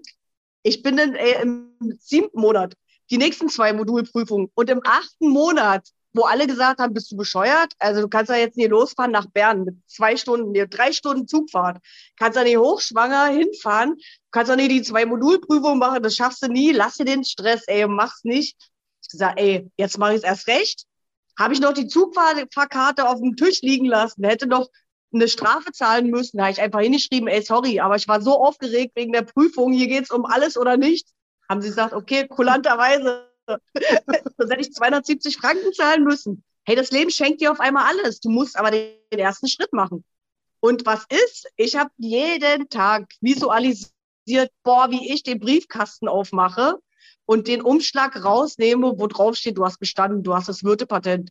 Ich bin dann ey, im siebten Monat die nächsten zwei Modulprüfungen und im achten Monat wo alle gesagt haben, bist du bescheuert? Also du kannst ja jetzt nicht losfahren nach Bern mit zwei Stunden, nee, drei Stunden Zugfahrt. Kannst ja nicht hochschwanger hinfahren. Kannst ja nicht die zwei Modulprüfungen machen, das schaffst du nie. Lass dir den Stress, ey, mach's nicht. Ich gesagt, ey, jetzt mache ich es erst recht. Habe ich noch die Zugfahrkarte auf dem Tisch liegen lassen, hätte noch eine Strafe zahlen müssen. Da habe ich einfach hingeschrieben, ey, sorry, aber ich war so aufgeregt wegen der Prüfung, hier geht's um alles oder nichts. Haben sie gesagt, okay, kulanterweise Sonst hätte ich 270 Franken zahlen müssen. Hey, das Leben schenkt dir auf einmal alles. Du musst aber den ersten Schritt machen. Und was ist? Ich habe jeden Tag visualisiert, boah, wie ich den Briefkasten aufmache und den Umschlag rausnehme, wo drauf steht, du hast bestanden, du hast das Wirtepatent.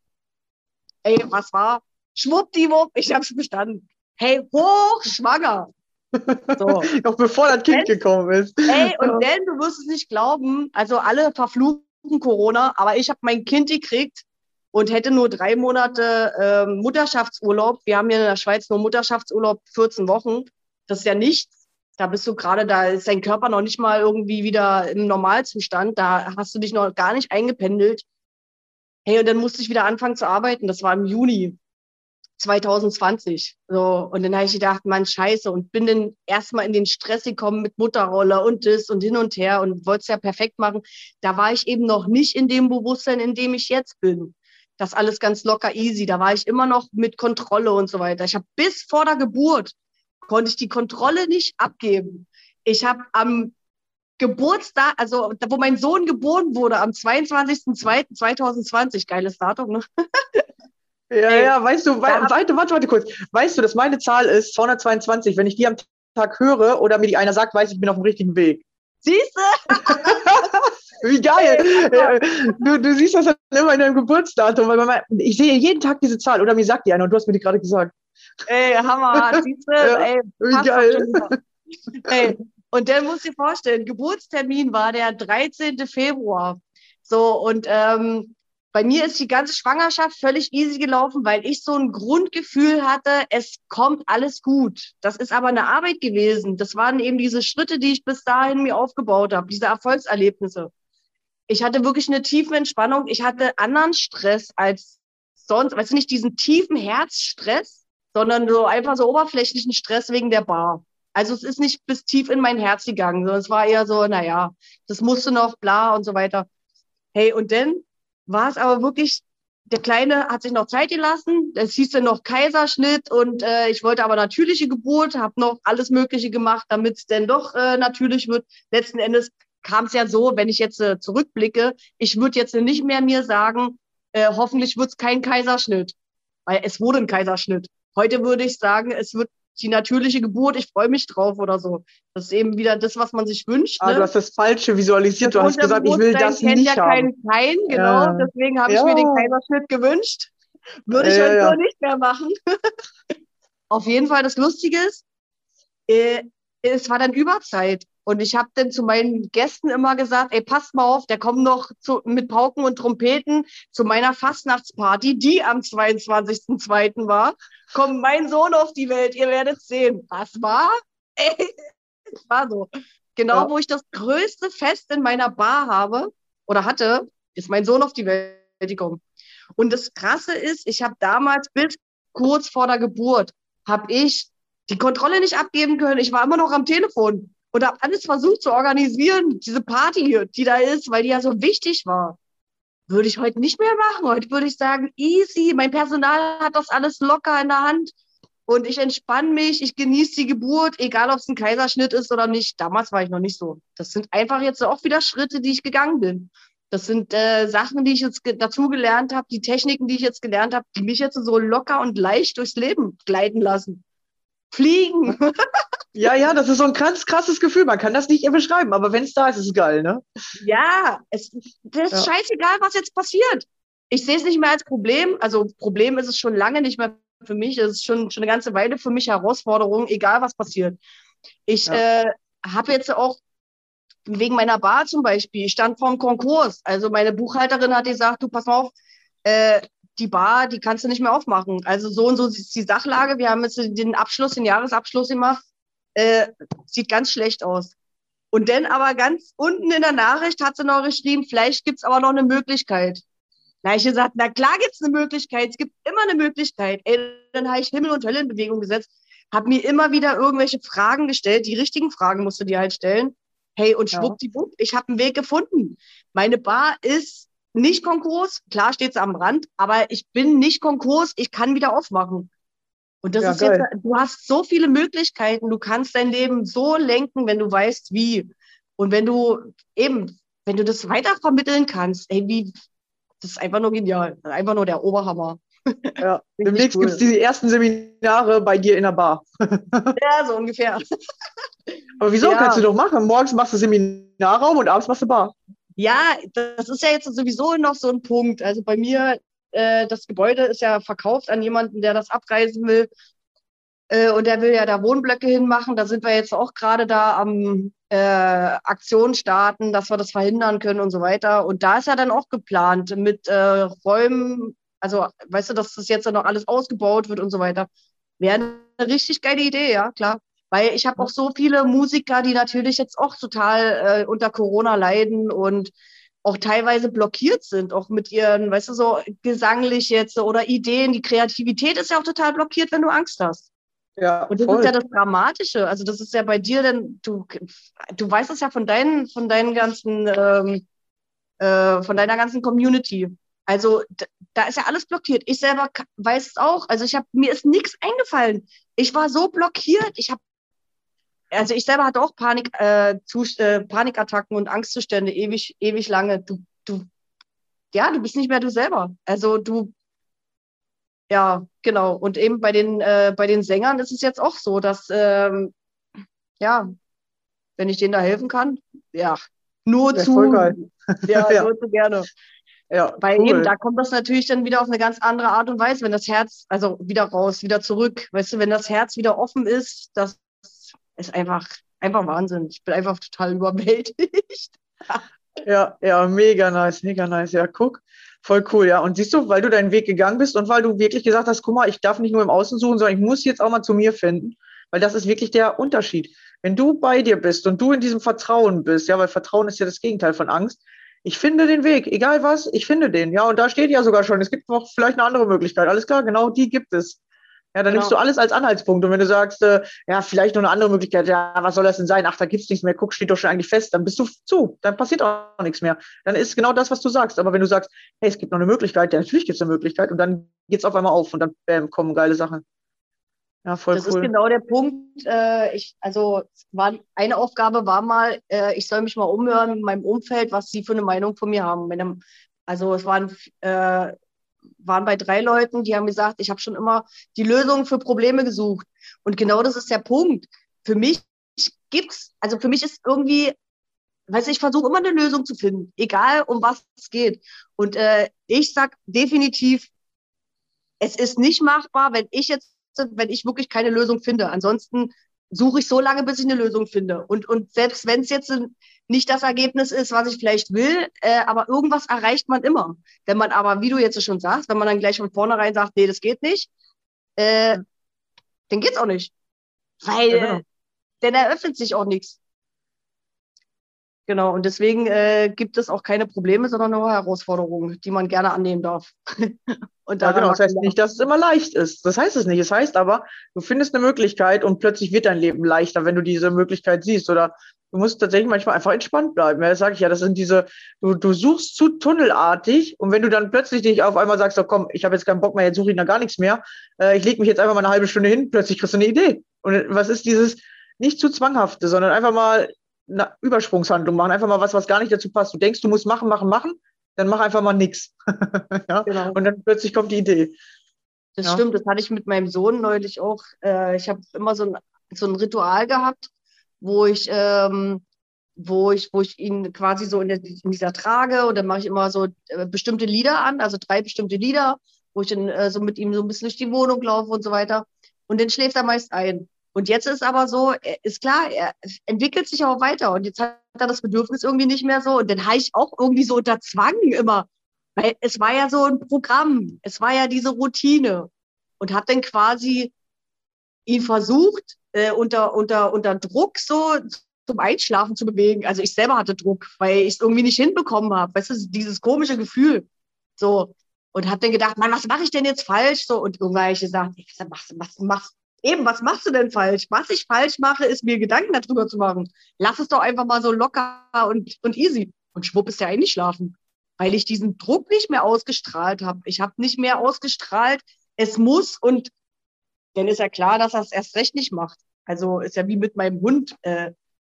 Ey, was war? Schwuppdiwupp, ich habe es bestanden. Hey, hochschwanger. So. Noch bevor das Kind gekommen ist. Ey, und dann, du wirst es nicht glauben, also alle verfluchen Corona, aber ich habe mein Kind gekriegt und hätte nur drei Monate ähm, Mutterschaftsurlaub. Wir haben hier in der Schweiz nur Mutterschaftsurlaub 14 Wochen. Das ist ja nichts. Da bist du gerade, da ist dein Körper noch nicht mal irgendwie wieder im Normalzustand. Da hast du dich noch gar nicht eingependelt. Hey, und dann musste ich wieder anfangen zu arbeiten. Das war im Juni 2020. So, und dann habe ich gedacht, Mann, scheiße, und bin dann erstmal in den Stress gekommen mit Mutterrolle und das und hin und her und wollte es ja perfekt machen. Da war ich eben noch nicht in dem Bewusstsein, in dem ich jetzt bin. Das alles ganz locker easy. Da war ich immer noch mit Kontrolle und so weiter. Ich habe bis vor der Geburt konnte ich die Kontrolle nicht abgeben. Ich habe am Geburtstag, also wo mein Sohn geboren wurde, am 22.02.2020, geiles Datum, ne? Ja, Ey, ja, weißt du, hab- warte, warte, warte kurz. Weißt du, dass meine Zahl ist 222. Wenn ich die am Tag höre oder mir die einer sagt, weiß ich, ich bin auf dem richtigen Weg. Siehst du? Wie geil! Ey, Du, du siehst das dann immer in deinem Geburtsdatum. Weil man, ich sehe jeden Tag diese Zahl oder mir sagt die einer und du hast mir die gerade gesagt. Ey, Hammer, siehst du? Ja, Ey, Wie geil! Ey, und dann musst du dir vorstellen, Geburtstermin war der 13. Februar. So, und ähm, bei mir ist die ganze Schwangerschaft völlig easy gelaufen, weil ich so ein Grundgefühl hatte, es kommt alles gut. Das ist aber eine Arbeit gewesen. Das waren eben diese Schritte, die ich bis dahin mir aufgebaut habe, diese Erfolgserlebnisse. Ich hatte wirklich eine tiefe Entspannung. Ich hatte anderen Stress als sonst, weißt du, nicht diesen tiefen Herzstress, sondern so einfach so oberflächlichen Stress wegen der Bar. Also es ist nicht bis tief in mein Herz gegangen, sondern es war eher so, naja, das musste noch, bla und so weiter. Hey, und dann war es aber wirklich, der Kleine hat sich noch Zeit gelassen, es hieß dann noch Kaiserschnitt und äh, ich wollte aber natürliche Geburt, habe noch alles Mögliche gemacht, damit es denn doch äh, natürlich wird. Letzten Endes kam es ja so, wenn ich jetzt äh, zurückblicke, ich würde jetzt nicht mehr mir sagen, äh, hoffentlich wird es kein Kaiserschnitt, weil es wurde ein Kaiserschnitt. Heute würde ich sagen, es wird die natürliche Geburt, ich freue mich drauf oder so. Das ist eben wieder das, was man sich wünscht. Ah, ne? du hast das Falsche visualisiert. Du hast gesagt, ich will das kennt nicht ja haben. keinen Kein, genau. Ja. Deswegen habe ich mir den Ja. Kaiserschnitt gewünscht. Würde ich Ja, heute ja. so nicht mehr machen. Auf jeden Fall, das Lustige ist, äh, es war dann Überzeit. Und ich habe dann zu meinen Gästen immer gesagt, ey, passt mal auf, der kommt noch zu, mit Pauken und Trompeten zu meiner Fastnachtsparty, die am 22.02. war. Kommt mein Sohn auf die Welt, ihr werdet sehen. Was war? Ey, es war so. Genau, Ja. wo ich das größte Fest in meiner Bar habe oder hatte, ist mein Sohn auf die Welt gekommen. Und das Krasse ist, ich habe damals bis kurz vor der Geburt, habe ich die Kontrolle nicht abgeben können. Ich war immer noch am Telefon und habe alles versucht zu organisieren, diese Party, die da ist, weil die ja so wichtig war. Würde ich heute nicht mehr machen. Heute würde ich sagen, easy, mein Personal hat das alles locker in der Hand und ich entspanne mich, ich genieße die Geburt, egal ob es ein Kaiserschnitt ist oder nicht. Damals war ich noch nicht so. Das sind einfach jetzt auch wieder Schritte, die ich gegangen bin. Das sind äh, Sachen, die ich jetzt dazu gelernt habe, die Techniken, die ich jetzt gelernt habe, die mich jetzt so locker und leicht durchs Leben gleiten lassen. Fliegen. Ja, ja, das ist so ein ganz krasses Gefühl. Man kann das nicht beschreiben, aber wenn es da ist, ist es geil, ne? Ja, es das ist Ja. scheißegal, was jetzt passiert. Ich sehe es nicht mehr als Problem. Also Problem ist es schon lange nicht mehr für mich. Es ist schon, schon eine ganze Weile für mich Herausforderung, egal was passiert. Ich Ja. äh, habe jetzt auch wegen meiner Bar zum Beispiel, ich stand vorm Konkurs. Also meine Buchhalterin hat gesagt, du pass mal auf, äh, die Bar, die kannst du nicht mehr aufmachen. Also so und so ist die Sachlage. Wir haben jetzt den Abschluss, den Jahresabschluss gemacht. Äh, sieht ganz schlecht aus. Und dann aber ganz unten in der Nachricht hat sie noch geschrieben, vielleicht gibt es aber noch eine Möglichkeit. Da habe ich gesagt, na klar gibt es eine Möglichkeit, es gibt immer eine Möglichkeit. Ey, dann habe ich Himmel und Hölle in Bewegung gesetzt, habe mir immer wieder irgendwelche Fragen gestellt, die richtigen Fragen musst du dir halt stellen. Hey, und Ja. schwuppdiwupp, ich habe einen Weg gefunden. Meine Bar ist nicht Konkurs, klar steht sie am Rand, aber ich bin nicht Konkurs, ich kann wieder aufmachen. Und das Ja, ist jetzt, geil. du hast so viele Möglichkeiten, du kannst dein Leben so lenken, wenn du weißt, wie. Und wenn du eben, wenn du das weitervermitteln kannst, ey, wie, das ist einfach nur genial. Einfach nur der Oberhammer. Ja. Demnächst cool. gibt es die ersten Seminare bei dir in der Bar. Ja, so ungefähr. Aber wieso? Ja. Kannst du doch machen. Morgens machst du Seminarraum und abends machst du Bar. Ja, das ist ja jetzt sowieso noch so ein Punkt. Also bei mir, äh, das Gebäude ist ja verkauft an jemanden, der das abreißen will. Äh, und der will ja da Wohnblöcke hinmachen. Da sind wir jetzt auch gerade da am äh, Aktion starten, dass wir das verhindern können und so weiter. Und da ist ja dann auch geplant mit äh, Räumen, also weißt du, dass das jetzt dann noch alles ausgebaut wird und so weiter. Wäre eine richtig geile Idee, ja, klar. Weil ich habe auch so viele Musiker, die natürlich jetzt auch total äh, unter Corona leiden und auch teilweise blockiert sind, auch mit ihren, weißt du, so gesanglich jetzt oder Ideen. Die Kreativität ist ja auch total blockiert, wenn du Angst hast. Ja, Und das voll. ist ja das Dramatische. Also das ist ja bei dir, denn du, du weißt es ja von deinen, von deinen ganzen, ähm, äh, von deiner ganzen Community. Also da ist ja alles blockiert. Ich selber weiß es auch. Also ich habe mir ist nichts eingefallen. Ich war so blockiert. Ich habe also ich selber hatte auch Panik, äh, Zus- äh, Panikattacken und Angstzustände ewig, ewig lange. Du, du, ja, du bist nicht mehr du selber. Also du, ja, genau. Und eben bei den, äh, bei den Sängern ist es jetzt auch so, dass, ähm, ja, wenn ich denen da helfen kann, ja, nur zu, ja, Ja. nur zu gerne. Ja, Weil cool. eben, da kommt das natürlich dann wieder auf eine ganz andere Art und Weise, wenn das Herz, also wieder raus, wieder zurück. Weißt du, wenn das Herz wieder offen ist, das ist einfach, einfach Wahnsinn. Ich bin einfach total überwältigt. Ja, ja, mega nice, mega nice. Ja, guck, voll cool, ja. Und siehst du, weil du deinen Weg gegangen bist und weil du wirklich gesagt hast, guck mal, ich darf nicht nur im Außen suchen, sondern ich muss jetzt auch mal zu mir finden, weil das ist wirklich der Unterschied. Wenn du bei dir bist und du in diesem Vertrauen bist, ja, weil Vertrauen ist ja das Gegenteil von Angst. Ich finde den Weg, egal was, ich finde den. Ja, und da steht ja sogar schon, es gibt noch vielleicht eine andere Möglichkeit. Alles klar, genau die gibt es. Ja, dann nimmst du Genau. alles als Anhaltspunkt. Und wenn du sagst, äh, ja, vielleicht noch eine andere Möglichkeit, ja, was soll das denn sein? Ach, da gibt es nichts mehr, guck, steht doch schon eigentlich fest, dann bist du zu, dann passiert auch nichts mehr. Dann ist genau das, was du sagst. Aber wenn du sagst, hey, es gibt noch eine Möglichkeit, ja, natürlich gibt es eine Möglichkeit und dann geht es auf einmal auf und dann bam, kommen geile Sachen. Ja, voll das cool. ist genau der Punkt. Äh, ich, also war, eine Aufgabe war mal, äh, ich soll mich mal umhören in meinem Umfeld, was sie für eine Meinung von mir haben. Einem- also es waren, äh, waren bei drei Leuten, die haben gesagt, ich habe schon immer die Lösung für Probleme gesucht. Und genau das ist der Punkt. Für mich gibt's, also für mich ist irgendwie, weiß ich versuche immer eine Lösung zu finden, egal um was es geht. Und äh, ich sag definitiv, es ist nicht machbar, wenn ich jetzt, wenn ich wirklich keine Lösung finde. Ansonsten suche ich so lange, bis ich eine Lösung finde. Und, und selbst wenn es jetzt nicht das Ergebnis ist, was ich vielleicht will, äh, aber irgendwas erreicht man immer. Wenn man aber, wie du jetzt schon sagst, wenn man dann gleich von vornherein sagt, nee, das geht nicht, äh, dann geht's auch nicht. Weil, Ja, genau. dann eröffnet sich auch nichts. Genau, und deswegen äh, gibt es auch keine Probleme, sondern nur Herausforderungen, die man gerne annehmen darf. und Ja, genau. Das heißt nicht, dass es immer leicht ist. Das heißt es nicht. Es heißt aber, du findest eine Möglichkeit und plötzlich wird dein Leben leichter, wenn du diese Möglichkeit siehst. Oder du musst tatsächlich manchmal einfach entspannt bleiben. Ja, das sage ich ja. Das sind diese, du, du suchst zu tunnelartig und wenn du dann plötzlich dich auf einmal sagst, so, komm, ich habe jetzt keinen Bock mehr, jetzt suche ich da gar nichts mehr. Äh, ich lege mich jetzt einfach mal eine halbe Stunde hin, plötzlich kriegst du eine Idee. Und was ist dieses nicht zu zwanghafte, sondern einfach mal eine Übersprungshandlung machen, einfach mal was, was gar nicht dazu passt. Du denkst, du musst machen, machen, machen, dann mach einfach mal nichts. ja? Genau. Und dann plötzlich kommt die Idee. Das Ja. stimmt, das hatte ich mit meinem Sohn neulich auch. Äh, ich habe immer so ein, so ein Ritual gehabt, wo ich, ähm, wo ich, wo ich ihn quasi so in, der, in dieser trage und dann mache ich immer so äh, bestimmte Lieder an, also drei bestimmte Lieder, wo ich dann äh, so mit ihm so ein bisschen durch die Wohnung laufe und so weiter. Und dann schläft er meist ein. Und jetzt ist aber so, er- ist klar, er entwickelt sich auch weiter und jetzt hat er das Bedürfnis irgendwie nicht mehr so und dann habe ich auch irgendwie so unter Zwang immer, weil es war ja so ein Programm, es war ja diese Routine und habe dann quasi ihn versucht, äh, unter, unter, unter Druck so zum Einschlafen zu bewegen. Also ich selber hatte Druck, weil ich es irgendwie nicht hinbekommen habe. Weißt du, dieses komische Gefühl. So. Und habe dann gedacht, Mann, was mache ich denn jetzt falsch? So, und irgendwann habe ich gesagt, sag, was, was, eben, was machst du denn falsch? Was ich falsch mache, ist mir Gedanken darüber zu machen. Lass es doch einfach mal so locker und, und easy. Und schwupp ist er eingeschlafen. Weil ich diesen Druck nicht mehr ausgestrahlt habe. Ich habe nicht mehr ausgestrahlt, es muss und dann ist ja klar, dass er es erst recht nicht macht. Also ist ja wie mit meinem Hund. Äh,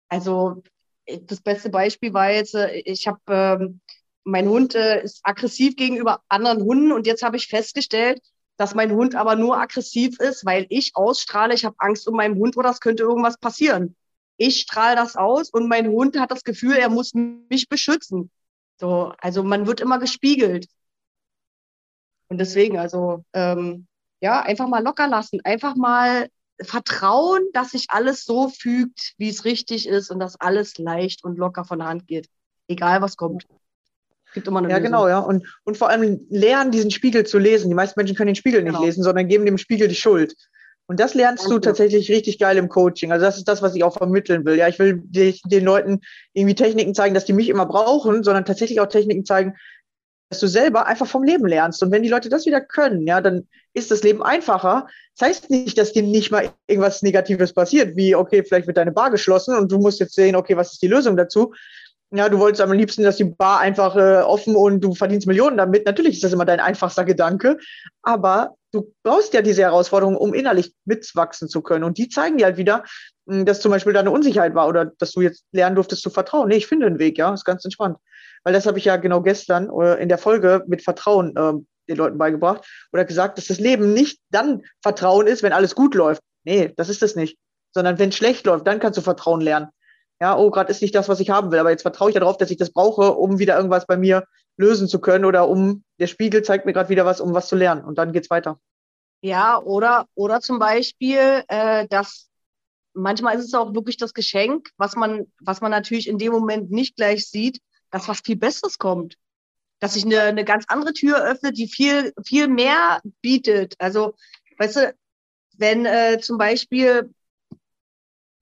also das beste Beispiel war jetzt, äh, ich habe, ähm, mein Hund äh, ist aggressiv gegenüber anderen Hunden und jetzt habe ich festgestellt, dass mein Hund aber nur aggressiv ist, weil ich ausstrahle, ich habe Angst um meinen Hund oder es könnte irgendwas passieren. Ich strahle das aus und mein Hund hat das Gefühl, er muss mich beschützen. So, also man wird immer gespiegelt. Und deswegen, also ähm, ja, einfach mal locker lassen, einfach mal vertrauen, dass sich alles so fügt, wie es richtig ist und dass alles leicht und locker von der Hand geht. Egal was kommt. Gibt immer eine Ja, Lösung. genau, ja. Und, und vor allem lernen, diesen Spiegel zu lesen. Die meisten Menschen können den Spiegel nicht Genau. lesen, sondern geben dem Spiegel die Schuld. Und das lernst du Ganz genau. tatsächlich richtig geil im Coaching. Also das ist das, was ich auch vermitteln will. Ja, ich will den Leuten irgendwie Techniken zeigen, dass die mich immer brauchen, sondern tatsächlich auch Techniken zeigen, dass du selber einfach vom Leben lernst. Und wenn die Leute das wieder können, ja, dann ist das Leben einfacher. Das heißt nicht, dass dir nicht mal irgendwas Negatives passiert, wie, okay, vielleicht wird deine Bar geschlossen und du musst jetzt sehen, okay, was ist die Lösung dazu? Ja, du wolltest am liebsten, dass die Bar einfach äh, offen und du verdienst Millionen damit. Natürlich ist das immer dein einfachster Gedanke, aber du brauchst ja diese Herausforderung, um innerlich mitwachsen zu können. Und die zeigen dir halt wieder, mh, dass zum Beispiel da eine Unsicherheit war oder dass du jetzt lernen durftest zu vertrauen. Nee, ich finde einen Weg, ja, ist ganz entspannt. Weil das habe ich ja genau gestern äh, in der Folge mit Vertrauen ähm, den Leuten beigebracht oder gesagt, dass das Leben nicht dann Vertrauen ist, wenn alles gut läuft. Nee, das ist es nicht. Sondern wenn schlecht läuft, dann kannst du Vertrauen lernen. Ja, oh, gerade ist nicht das, was ich haben will, aber jetzt vertraue ich darauf, dass ich das brauche, um wieder irgendwas bei mir lösen zu können oder um, der Spiegel zeigt mir gerade wieder was, um was zu lernen und dann geht's weiter. Ja, oder, oder zum Beispiel, äh, dass manchmal ist es auch wirklich das Geschenk, was man, was man natürlich in dem Moment nicht gleich sieht, dass was viel Besseres kommt. Dass sich eine, eine ganz andere Tür öffnet, die viel, viel mehr bietet. Also, weißt du, wenn äh, zum Beispiel,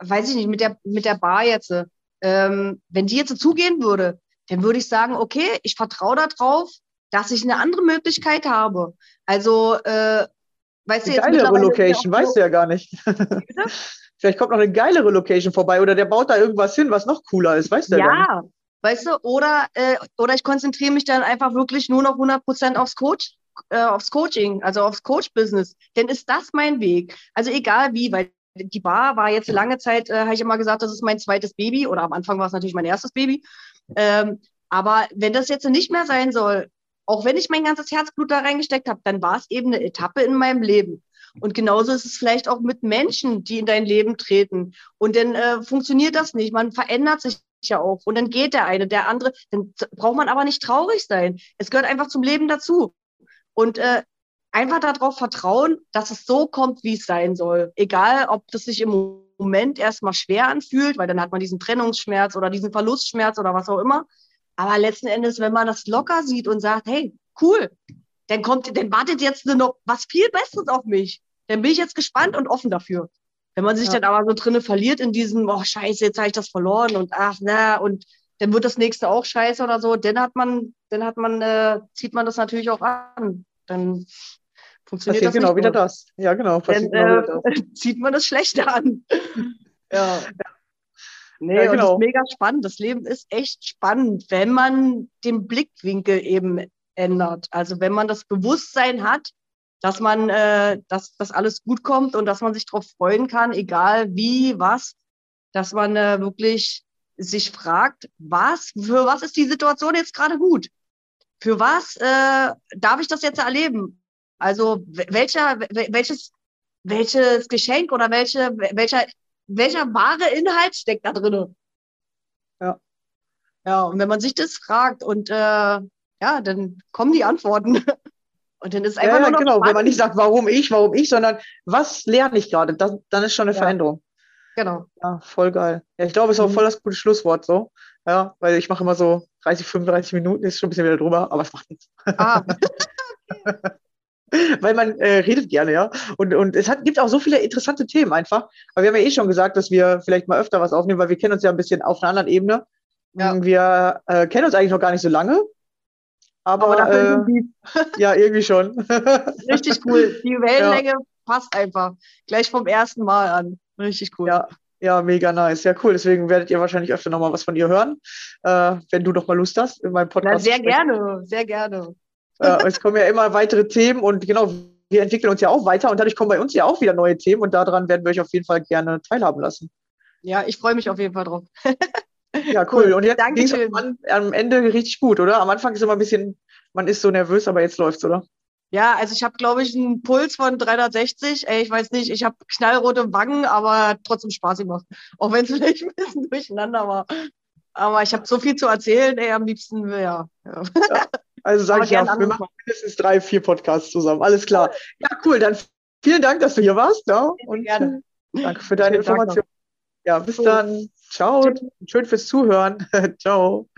weiß ich nicht, mit der, mit der Bar jetzt, ähm, wenn die jetzt zugehen würde, dann würde ich sagen, okay, ich vertraue darauf, dass ich eine andere Möglichkeit habe. Also, äh, weißt du, Eine jetzt geilere ist ja Location, weißt du ja gar nicht. Vielleicht kommt noch eine geilere Location vorbei oder der baut da irgendwas hin, was noch cooler ist, weißt du ja, gar nicht. Ja, weißt du, oder, äh, oder ich konzentriere mich dann einfach wirklich nur noch 100% aufs Coach, äh, aufs Coaching, also aufs Coach-Business. Denn ist das mein Weg? Also egal wie, weil die Bar war jetzt lange Zeit, äh, habe ich immer gesagt, das ist mein zweites Baby oder am Anfang war es natürlich mein erstes Baby. Ähm, aber wenn das jetzt nicht mehr sein soll, auch wenn ich mein ganzes Herzblut da reingesteckt habe, dann war es eben eine Etappe in meinem Leben. Und genauso ist es vielleicht auch mit Menschen, die in dein Leben treten. Und dann äh, funktioniert das nicht. Man verändert sich ja auch. Und dann geht der eine, der andere. Dann braucht man aber nicht traurig sein. Es gehört einfach zum Leben dazu. Und äh, einfach darauf vertrauen, dass es so kommt, wie es sein soll. Egal, ob das sich im Moment erstmal schwer anfühlt, weil dann hat man diesen Trennungsschmerz oder diesen Verlustschmerz oder was auch immer. Aber letzten Endes, wenn man das locker sieht und sagt, hey, cool, dann kommt, dann wartet jetzt nur noch was viel Besseres auf mich. Dann bin ich jetzt gespannt und offen dafür. Wenn man sich Ja. dann aber so drinne verliert in diesem, oh Scheiße, jetzt habe ich das verloren und ach na und dann wird das nächste auch scheiße oder so, dann hat man, dann hat man, äh, zieht man das natürlich auch an. Dann funktioniert Passiert das genau wieder das. Ja, genau. Dann das. äh, zieht man das Schlechte an. ja. Nee, Ja, und genau. das ist mega spannend. Das Leben ist echt spannend, wenn man den Blickwinkel eben ändert. Also wenn man das Bewusstsein hat, dass man, äh, dass das alles gut kommt und dass man sich darauf freuen kann, egal wie, was, dass man äh, wirklich sich fragt, was, für was ist die Situation jetzt gerade gut? Für was äh, darf ich das jetzt erleben? Also welcher, wel- welches, welches Geschenk oder welche, welcher, welcher wahre Inhalt steckt da drin? Ja. Ja, und wenn man sich das fragt und äh, ja, dann kommen die Antworten. Und dann ist einfach ja, nur noch genau. Wenn man nicht sagt, warum ich, warum ich, sondern was lerne ich gerade, das, dann ist schon eine Ja. Veränderung. Genau. Ja, voll geil. Ja, ich glaube, es ist auch Mhm. voll das gute Schlusswort so. Ja, weil ich mache immer so 30, 35 Minuten, ist schon ein bisschen wieder drüber, aber es macht nichts. Ah, Weil man äh, redet gerne, ja. Und, und es hat, gibt auch so viele interessante Themen einfach. Aber wir haben ja eh schon gesagt, dass wir vielleicht mal öfter was aufnehmen, weil wir kennen uns ja ein bisschen auf einer anderen Ebene. Ja. Mm, Wir äh, kennen uns eigentlich noch gar nicht so lange. Aber, aber äh, die ja, irgendwie schon. richtig cool. Die Wellenlänge passt einfach. Gleich vom ersten Mal an. Richtig cool. Ja, ja, mega nice. Ja, cool. Deswegen werdet ihr wahrscheinlich öfter nochmal was von ihr hören, äh, wenn du noch mal Lust hast, in meinem Na, Podcast. sehr zu sprechen. gerne, sehr gerne. Äh, es kommen ja immer weitere Themen und genau, wir entwickeln uns ja auch weiter und dadurch kommen bei uns ja auch wieder neue Themen und daran werden wir euch auf jeden Fall gerne teilhaben lassen. Ja, ich freue mich auf jeden Fall drauf. Ja, cool. Und jetzt ging es am, am Ende richtig gut, oder? Am Anfang ist immer ein bisschen, man ist so nervös, aber jetzt läuft's, oder? Ja, also ich habe, glaube ich, einen Puls von 360. Ey, ich weiß nicht, ich habe knallrote Wangen, aber trotzdem Spaß gemacht. Auch wenn es vielleicht ein bisschen durcheinander war. Aber ich habe so viel zu erzählen, ey, am liebsten, ja. ja. Also sage ich ja, wir machen mindestens drei, vier Podcasts zusammen. Alles klar. Ja, cool. Dann vielen Dank, dass du hier warst. Ja? Und gerne. danke für deine. Information. Ja, bis Cool. dann. Ciao. Tschüss. Schön fürs Zuhören. Ciao.